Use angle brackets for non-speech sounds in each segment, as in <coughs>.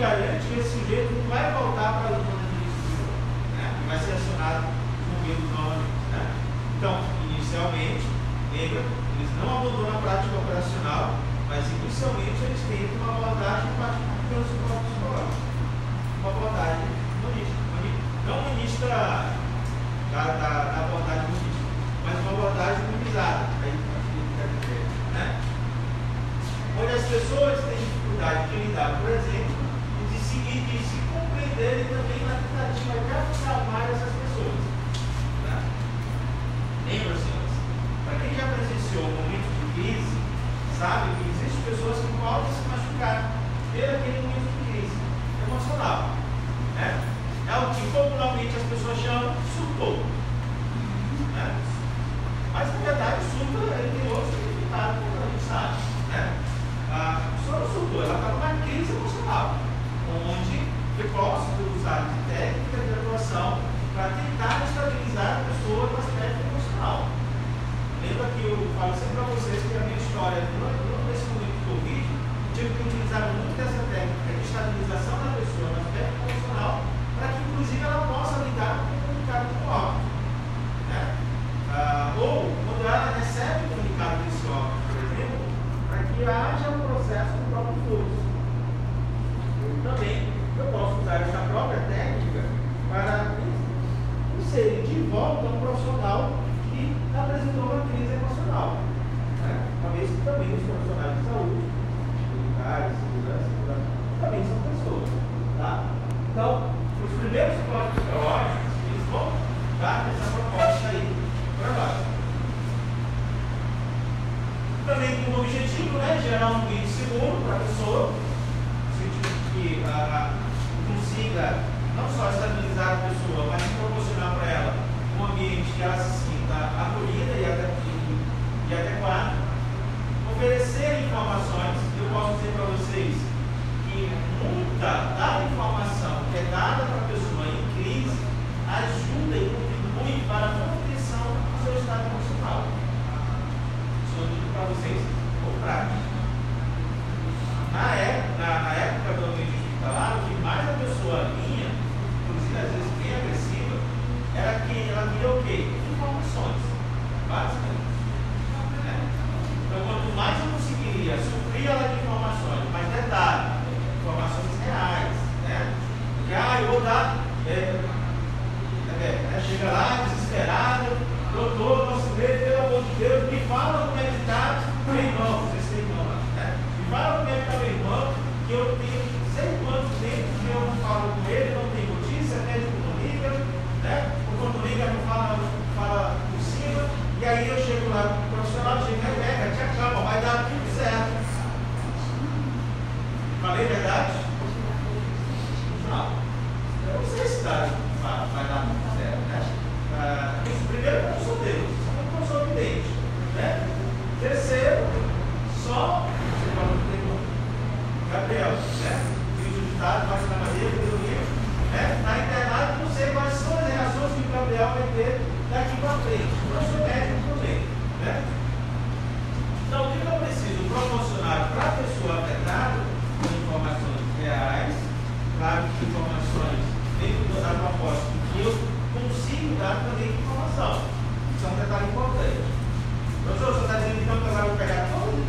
garante que esse sujeito não vai voltar para a zona de risco né? vai ser acionado no meio novamente? Né? Então, inicialmente, lembra, eles não abandonam a prática operacional, mas inicialmente eles têm uma abordagem pelo suporte psicológico. Uma abordagem humanista. Não humanista da, da, da abordagem humanista, mas uma abordagem humanizada. Né? Onde as pessoas têm dificuldade de lidar, por exemplo, e de seguir, de se compreenderem também na tentativa de acalmar essas pessoas. Né? Lembra, senhores? Para quem já presenciou um momento de crise, sabe que existem pessoas que podem se machucar pelo aquele momento de crise emocional. Né? É o que popularmente as pessoas chamam de surtou. Né? Mas na verdade o surto ele tem outro significado, como a gente sabe. Né? A pessoa não surtou, ela está numa crise emocional, onde eu posso usar de técnica de atuação para tentar estabilizar a pessoa no aspecto emocional. Lembra que eu falo sempre para vocês que a minha história, nesse momento do Covid, tive que utilizar muito dessa técnica de estabilização da pessoa no aspecto emocional, para que inclusive ela possa lidar com o comunicado do óbito. Né? Ah, ou quando ela recebe o comunicado desse óbito, por exemplo, para que haja um processo do próprio fluxo. Também eu posso usar essa própria técnica para inserir de volta um profissional que apresentou uma crise emocional. Né? Talvez também os profissionais de saúde, militares, segurança, também são pessoas. Tá? Então, os primeiros códigos psicológicos, eles vão dar essa proposta aí para nós. Também com o objetivo, né, gerar um ambiente seguro para a pessoa, no sentido que a, consiga não só estabilizar a pessoa, mas proporcionar para ela um ambiente que ela se sinta acolhida e, e, e adequada. Oferecer informações, eu posso dizer para vocês que muita da informação que é dada para a pessoa em crise ajuda e contribui para a manutenção do seu estado emocional. Isso eu digo para vocês por prática. Na época, na, na época do ambiente hospitalar, o que mais a pessoa vinha, inclusive às vezes bem agressiva, era que ela via o quê? Informações, basicamente. Né? Então, quanto mais eu conseguiria suprir ela de informações, mais detalhe, informações reais, né? Porque, ah, eu vou dar, é, é, é, chega lá desesperado, doutor, nosso medo, pelo amor de Deus, me fala como é que está irmão, fala que ele meu irmão, que eu tenho sei quanto tempo que eu não falo com ele, não tem notícia, até de comunica, né? O liga não fala, fala por cima, e aí eu chego lá o profissional, chega e pega, te acalma, vai dar tudo certo. Falei verdade? Não. Eu não sei se dá, vai dar tudo certo, né? Ah, primeiro, eu sou Deus, eu sou vidente, né? Terceiro, só Gabriel, né? Filho o resultado? mais na madeira, pelo menos, né? Está internado, não sei quais são as reações que o Gabriel vai ter daqui para frente. O sou é médico também, né? Então, o que eu preciso? Proporcionar para a pessoa afetada informações reais, claro que informações dentro do dado propósito que eu consigo dar também informação. Isso é um detalhe importante. Professor, você está dizendo então que eu vou pegar todo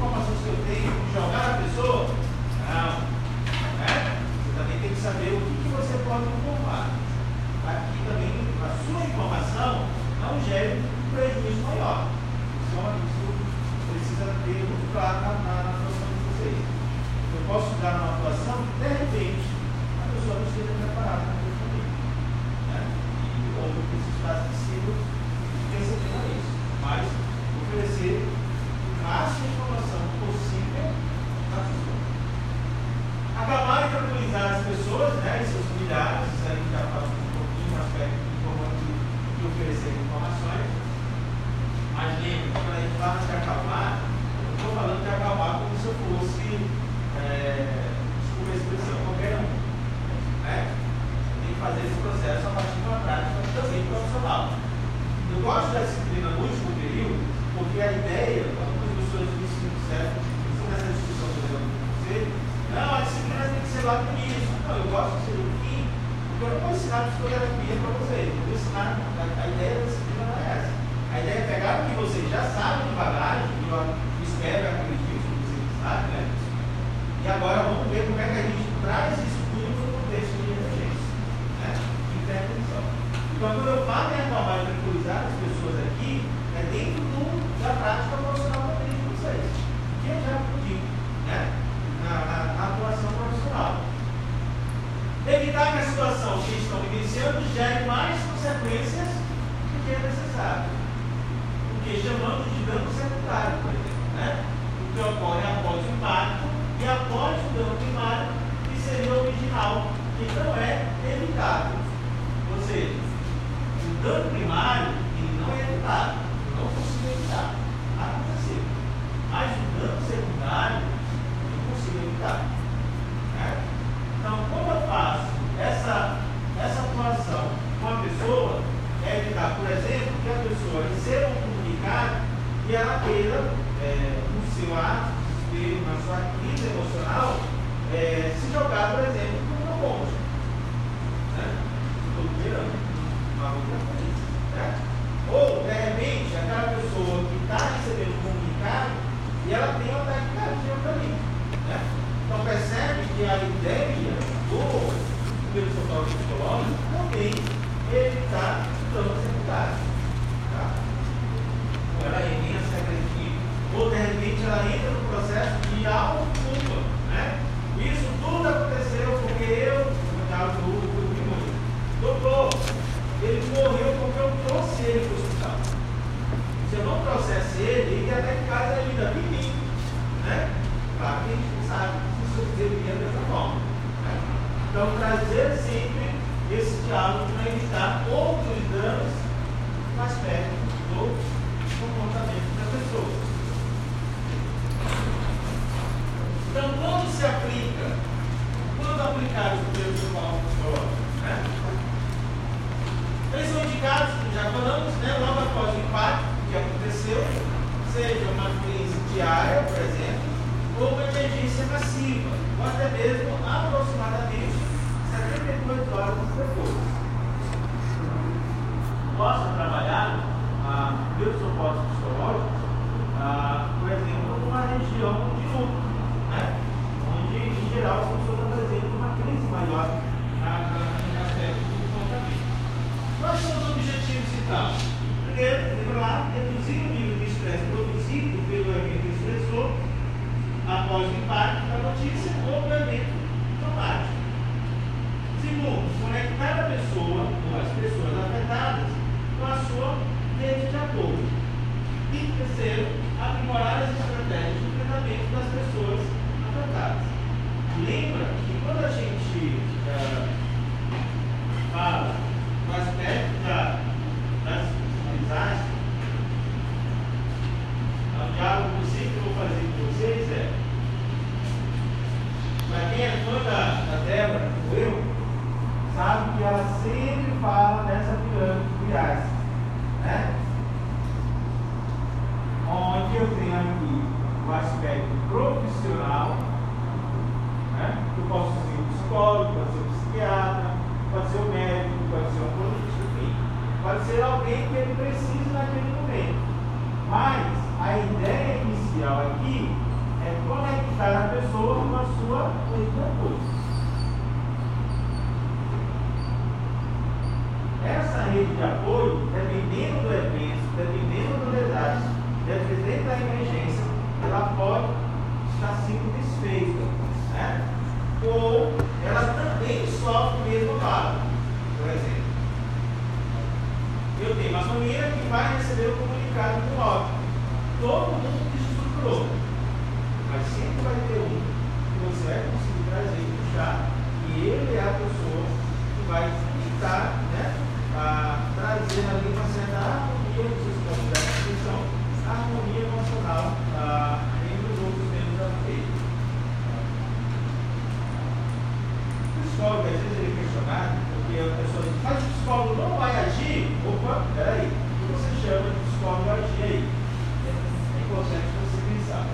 É importante você pensar.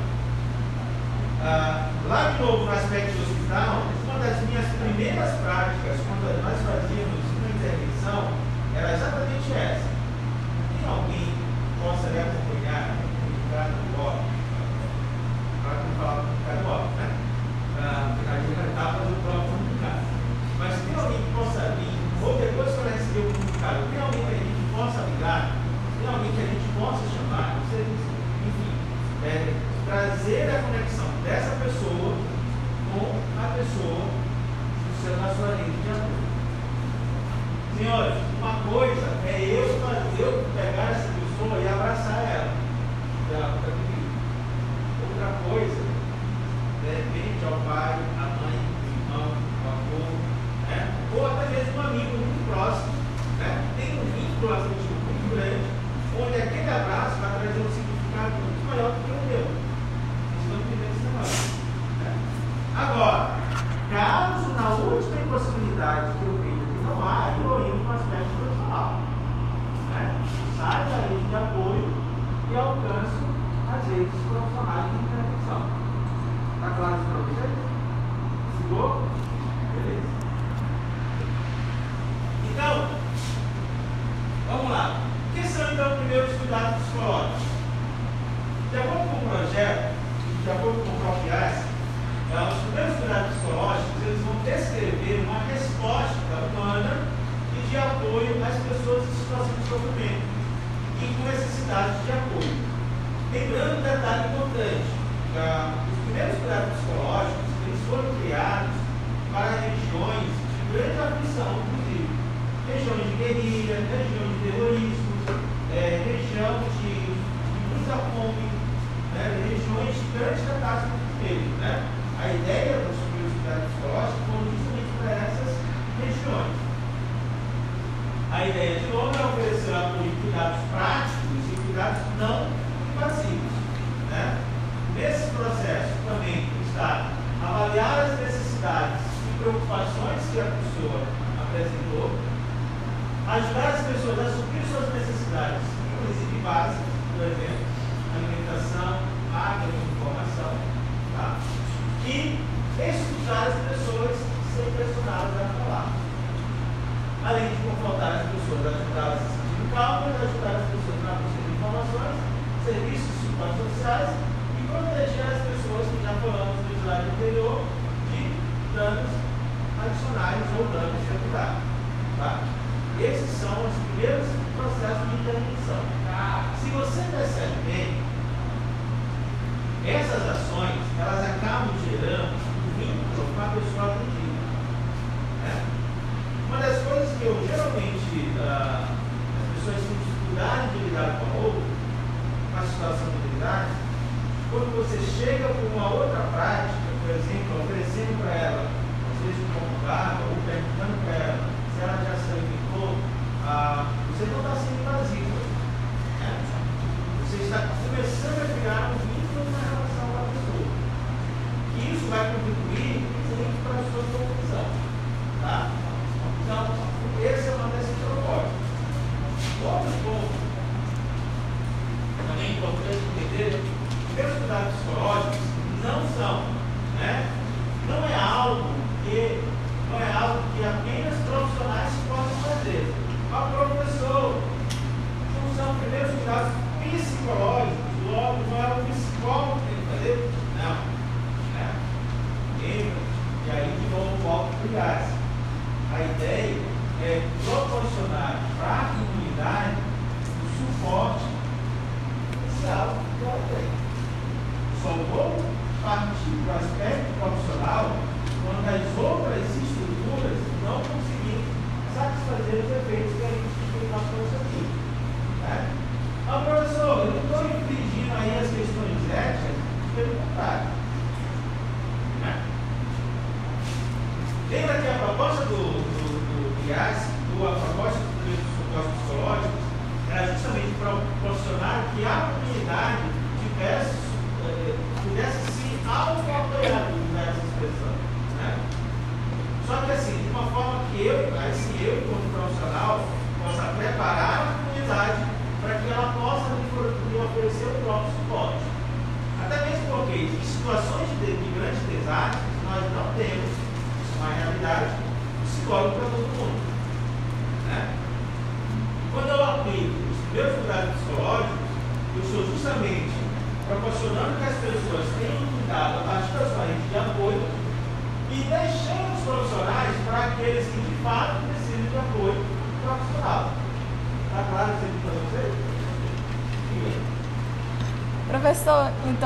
Ah, lá de novo, no aspecto do hospital, uma das minhas primeiras práticas, quando nós fazíamos uma intervenção, era exatamente essa.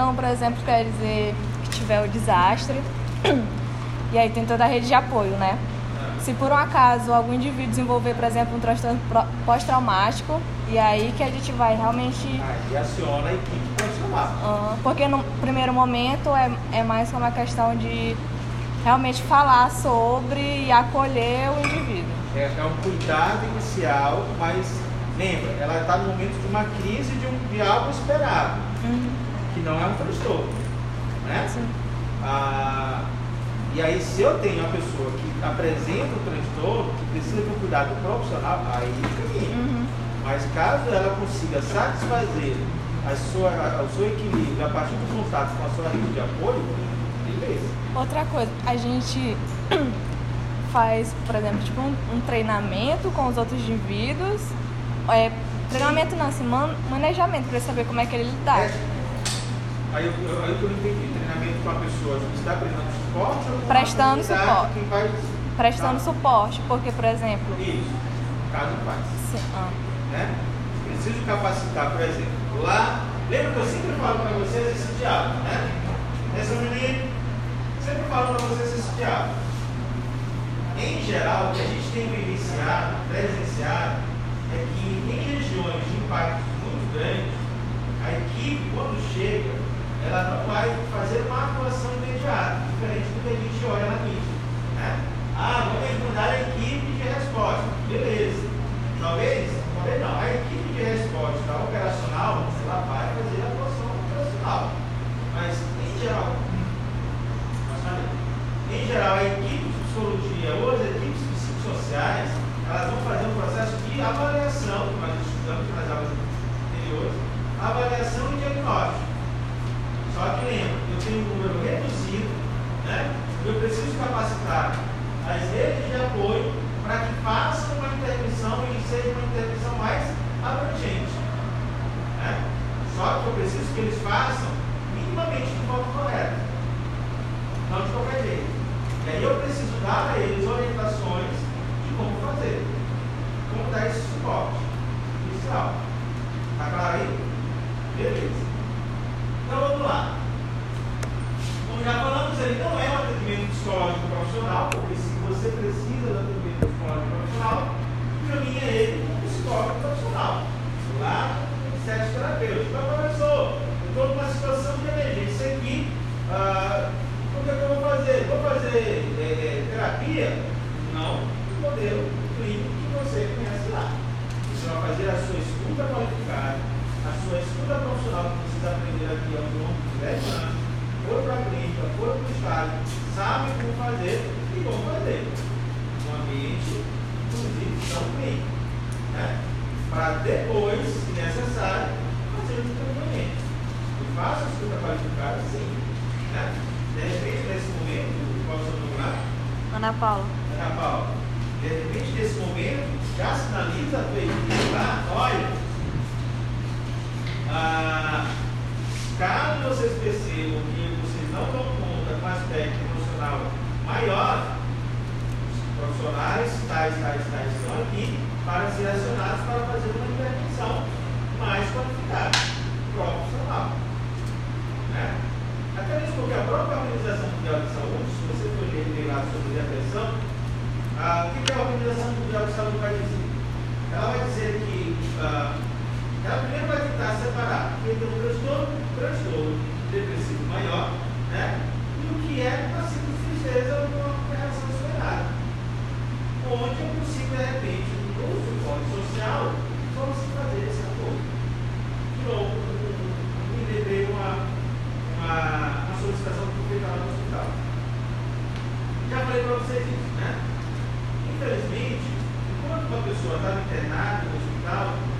Então, por exemplo, quer dizer que tiver o desastre <clears throat> e aí tem toda a rede de apoio, né? Se por um acaso algum indivíduo desenvolver, por exemplo, um transtorno pós-traumático, e aí que a gente vai realmente. Aí aciona a equipe profissional. Uh, porque no primeiro momento é, é mais uma questão de realmente falar sobre e acolher o indivíduo. É, é um cuidado inicial, mas Lembra, ela está no momento de uma crise de, um, de algo esperado, uhum. Que não é um transtorno. Né? Ah, e aí, se eu tenho uma pessoa que apresenta um transtorno, que precisa de um cuidado profissional, aí sim. Uhum. Mas caso ela consiga satisfazer a sua, a, o seu equilíbrio a partir do contato com a sua rede de apoio, beleza. Outra coisa, a gente <coughs> faz, por exemplo, tipo um, um treinamento com os outros indivíduos é, treinamento não, assim, man, manejamento, para saber como é que ele lidar. É. Aí eu, eu, aí eu não entendi, treinamento com a pessoa está prestando suporte ou Prestando suporte. Faz... Prestando tá. suporte, porque, por exemplo... Isso, caso faz. Sim. Ah. Né? Preciso capacitar, por exemplo, lá... Lembra que eu sempre falo para vocês esse diálogo, né? Essa menina sempre falo para vocês esse diálogo. Em geral, o que a gente tem vivenciado, presenciado, é que em regiões de impacto muito grande, a equipe, quando chega, ela não vai fazer uma atuação imediata, diferente do que a gente olha na mídia. Né? Ah, vamos mudar a equipe de resposta. Beleza. Talvez, talvez não, a equipe de resposta operacional, ela vai fazer a atuação operacional. Mas, em geral, em geral, a equipe de psicologia ou as equipes psicossociais, elas vão fazer um processo de avaliação, que nós estudamos nas aulas anteriores, avaliação e diagnóstico. Só que lembra, eu tenho um número reduzido, né? eu preciso capacitar as redes de apoio para que façam uma intervenção e seja uma intervenção mais abrangente. Né? Só que eu preciso que eles façam minimamente de forma correta, não de qualquer jeito. E aí eu preciso dar a eles orientações como fazer. pessoa estava no hospital,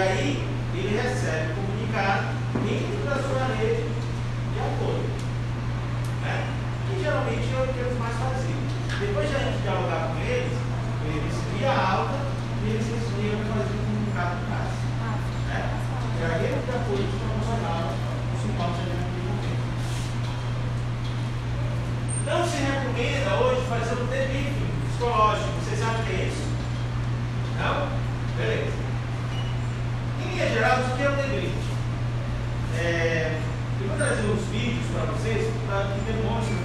aí ele recebe o comunicado dentro da sua rede de apoio. Né? Que geralmente é o que eles mais faziam. Depois de a gente dialogar com eles, eles criam a alta e eles recebiam e faziam o comunicado de casa. Né? É que é a rede de apoio de profissional o suporte de Não se recomenda hoje fazer um delírio psicológico. Vocês acham que é isso? Não? Beleza que é gerado, o que é o debate. É, eu vou trazer uns vídeos para vocês que demonstram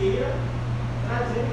queira trazer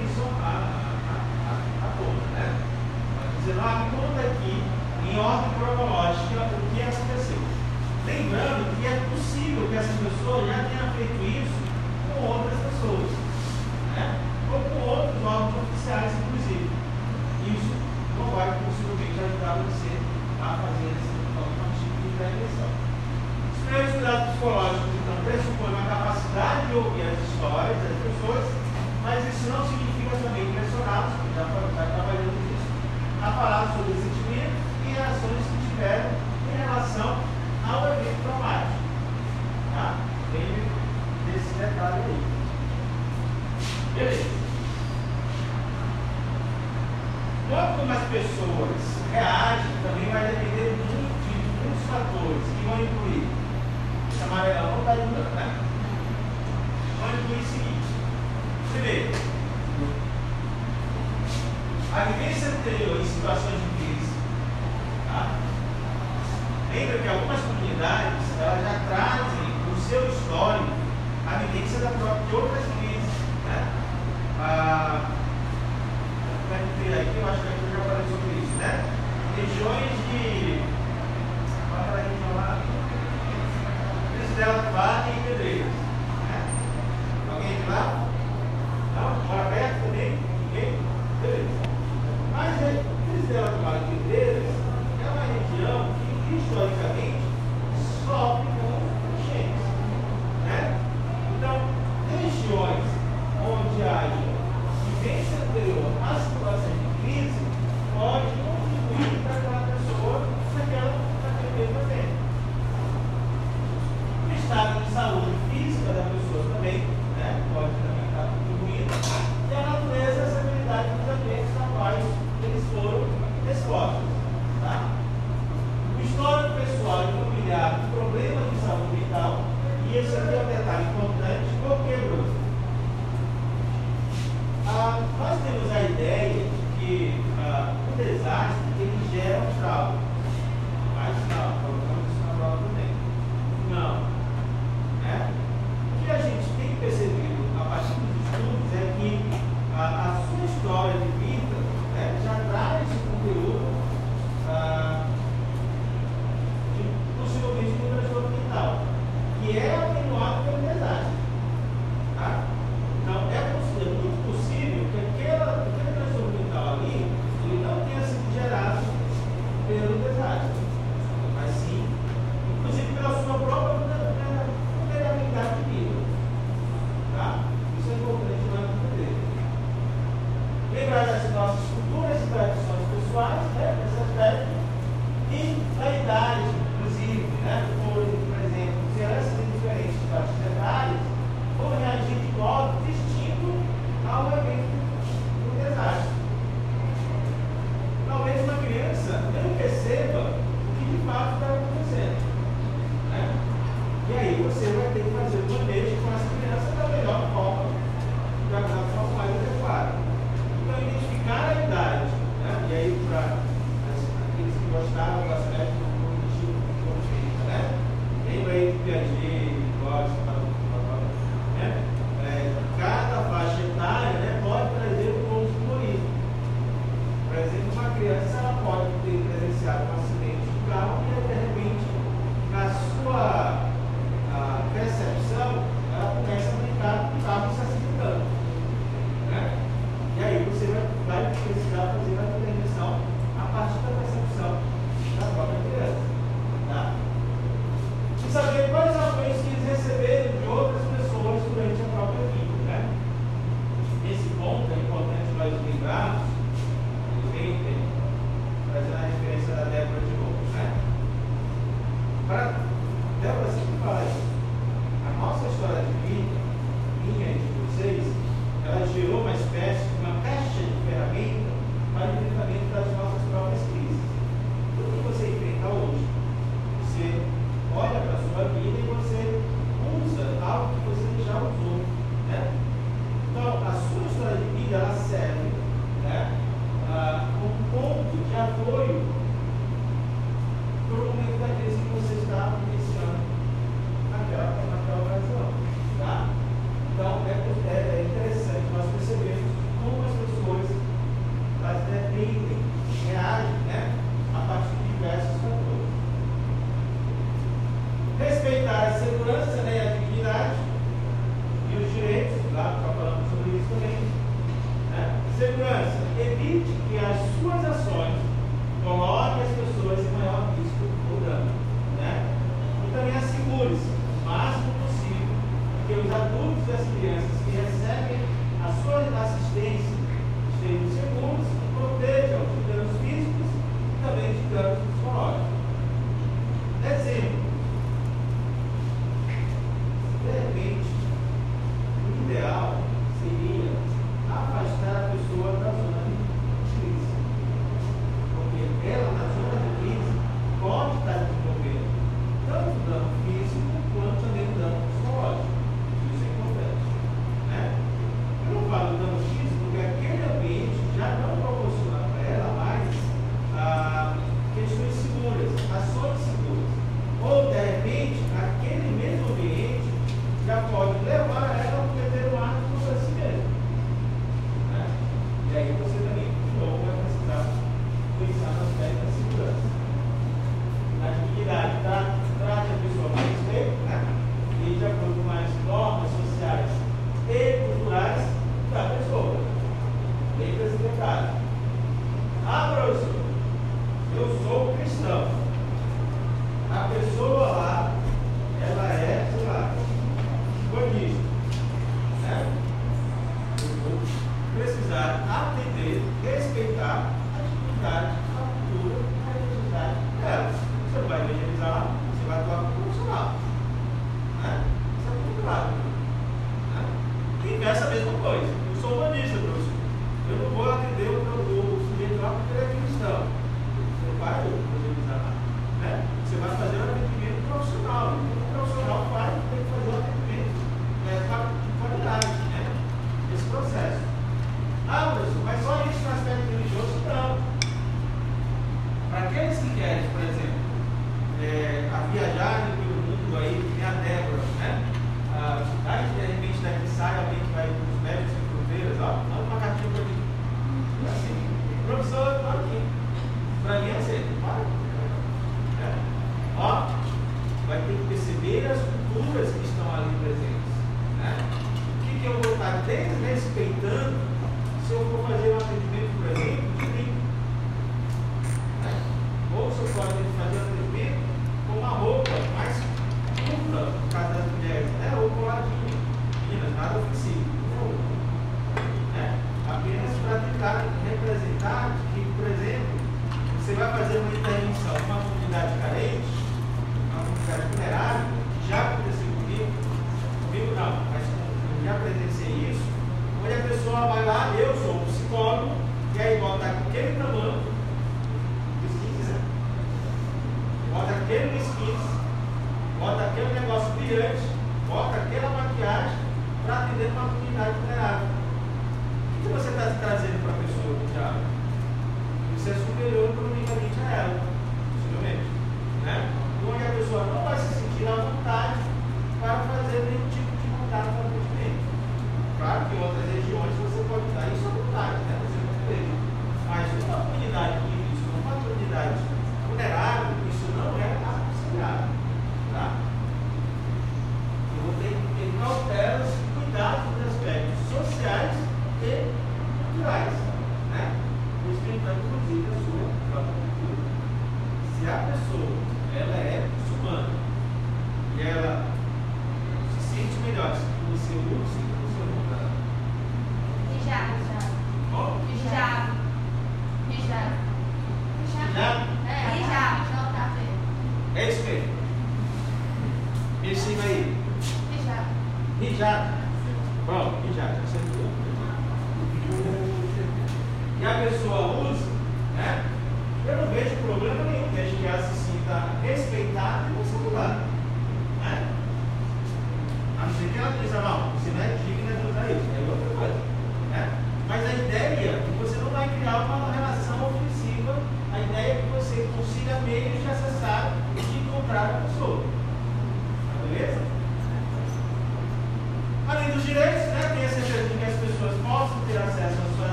for fazer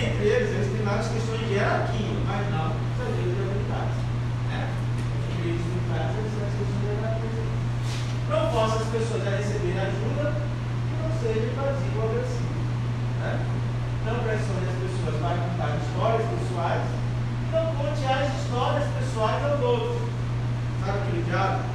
entre eles, eles têm várias questões de hierarquia, mas não das leis né? Os militares, são as questões de hierarquia. Não possa as pessoas a receber ajuda que não seja invasivo ou. Né? Não pressione as pessoas para contar histórias pessoais, não conte as histórias pessoais aos outros. Sabe aquele diabo?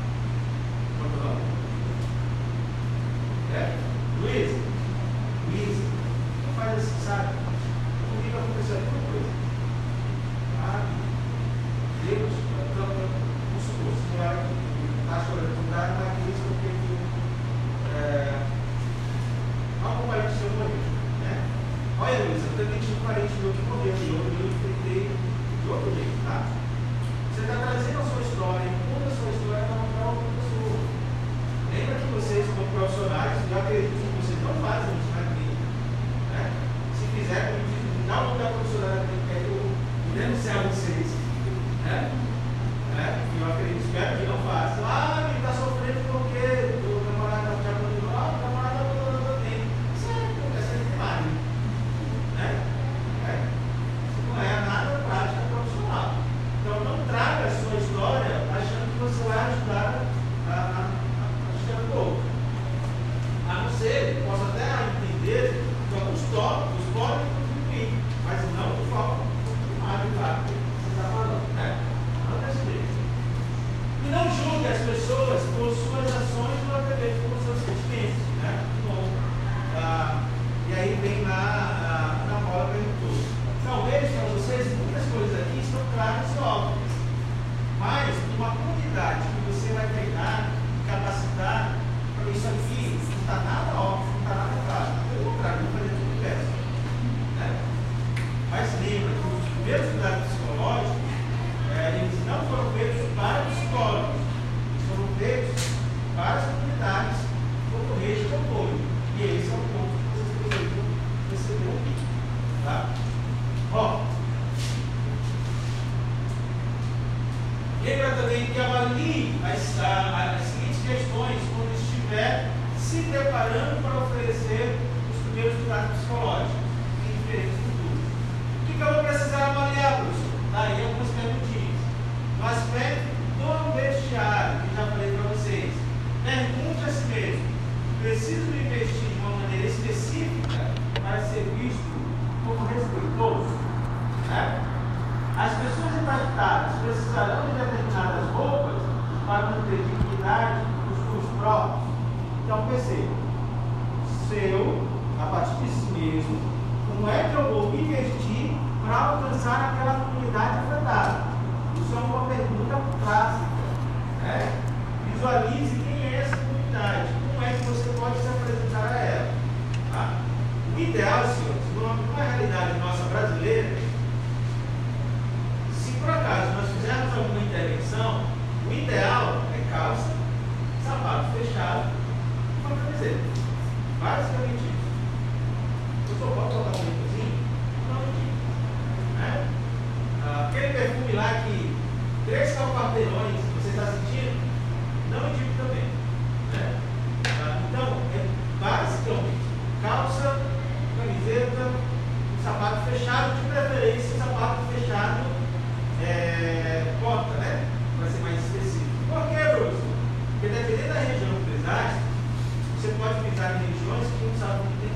Você pode pensar em regiões que não sabem que tem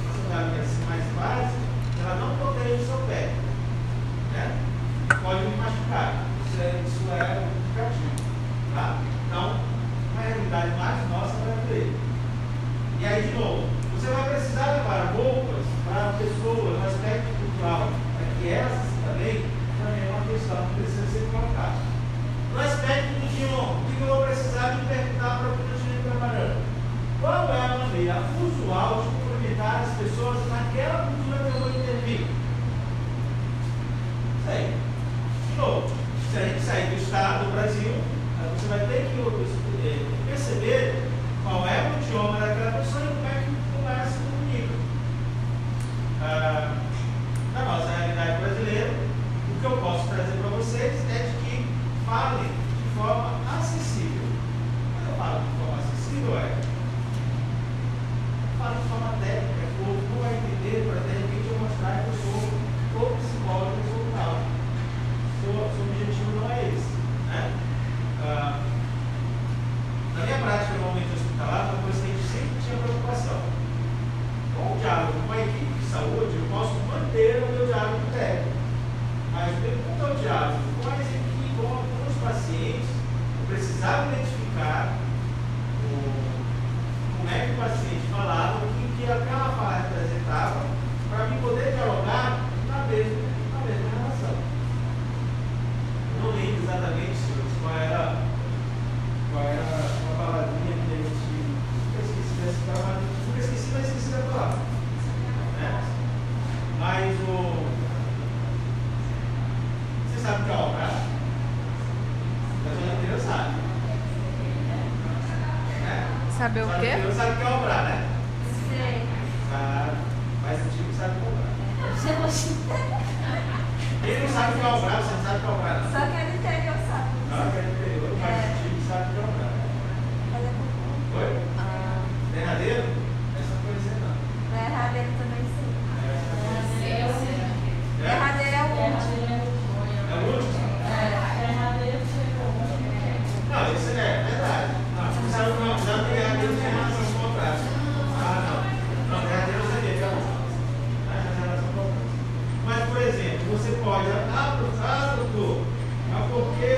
uma saudade mais básica, ela não protege o seu pé. Né? Pode me machucar. Isso é, isso é um indicativo. Tá? Então, uma realidade mais nossa vai ter. E aí, de novo, você vai precisar levar roupas para pessoas, no aspecto cultural, para que essas também, também é uma questão que precisa ser colocada. No aspecto do Dion, o que eu vou precisar de perguntar para o que eu estou preparando? Qual é a maneira usual de cumprimentar as pessoas naquela cultura que eu vou intervir? Sei. De novo, se a gente sair do Estado, do Brasil, você vai ter que é, perceber qual é o idioma daquela pessoa e como é que, como é que se comunica. Ah, na nossa realidade brasileira, o que eu posso trazer para vocês é de que falem de forma acessível. Quando eu falo de forma acessível, é falo de forma técnica, o não vai entender para de repente eu mostrar que eu sou o psicólogo que sou tal. Seu, objetivo não é esse. Né? Ah, na minha prática, normalmente hospitalar, uma coisa que a gente sempre tinha preocupação. Com o diálogo com a equipe de saúde, eu posso manter o meu diálogo técnico. Mas quando é o diálogo equipes, com, com os pacientes, eu precisava identificar o, como é que o paciente falava, o que, que aquela fala representava, para mim poder dialogar na mesma, na mesma relação. Eu não lembro exatamente, senhores, qual era, qual era uma palavrinha que a gente. Eu esqueci dessa palavra, nunca esqueci, mas esqueci da palavra. Né? Mas o sabe o que é obrar? A zona inteira sabe. É? Saber o quê? Você sabe o que é obrar, né? Sei. Sabe. Mas o time sabe o que é. Quem não sabe o que é obrar, você não sabe o que é obrar. Não. Só quem é do interior sabe. Não, quem é do interior, mas o time sabe o que é obrar. Oi? Ah. Derradeiro? Essa coisa não. Derradeiro também sei. É. Eu sei. Derradeiro é o último. É o último? Não, isso é verdade. Não, você sabe que não, já tem derradeiro tem relação com o contrato. Ah, não. Não, derradeiro eu sabia que é bom. Mas tem relação com o contrato. Mas, por ah, doutor, mas porque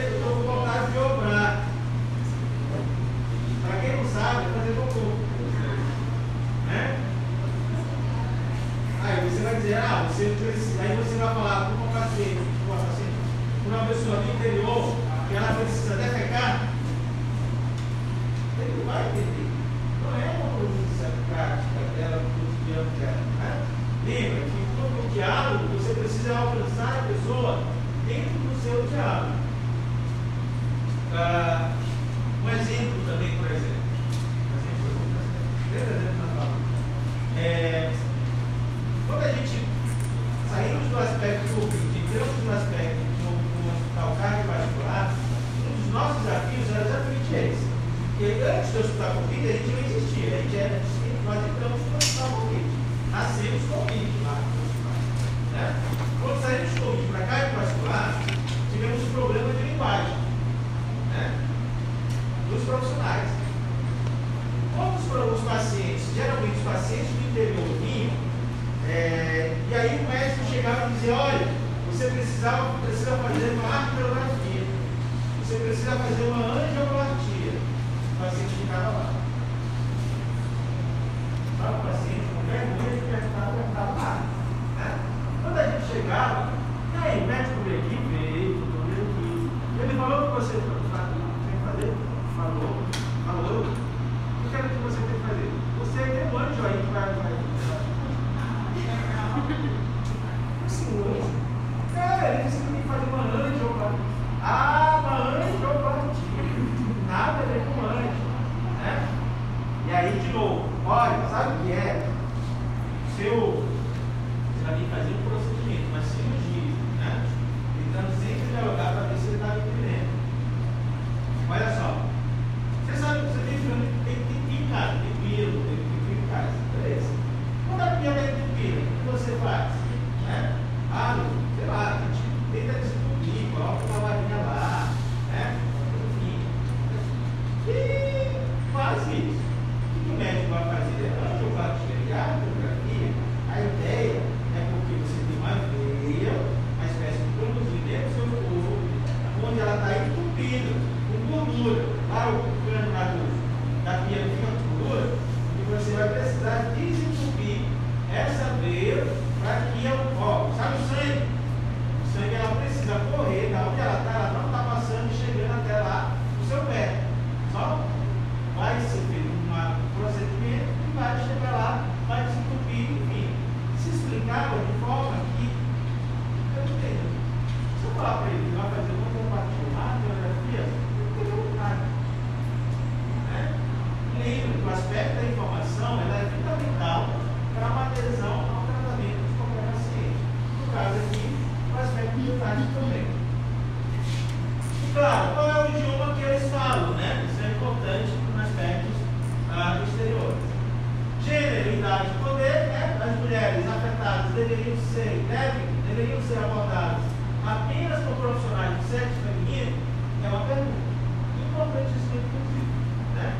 deveriam ser, devem, deveriam ser abordados apenas por profissionais do sexo feminino, é uma pergunta importantíssima, inclusive. Né?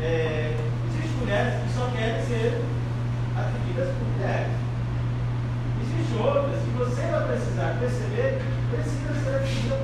É, existem mulheres que só querem ser atendidas por mulheres. Existem outras que você vai precisar perceber, precisa ser atendida por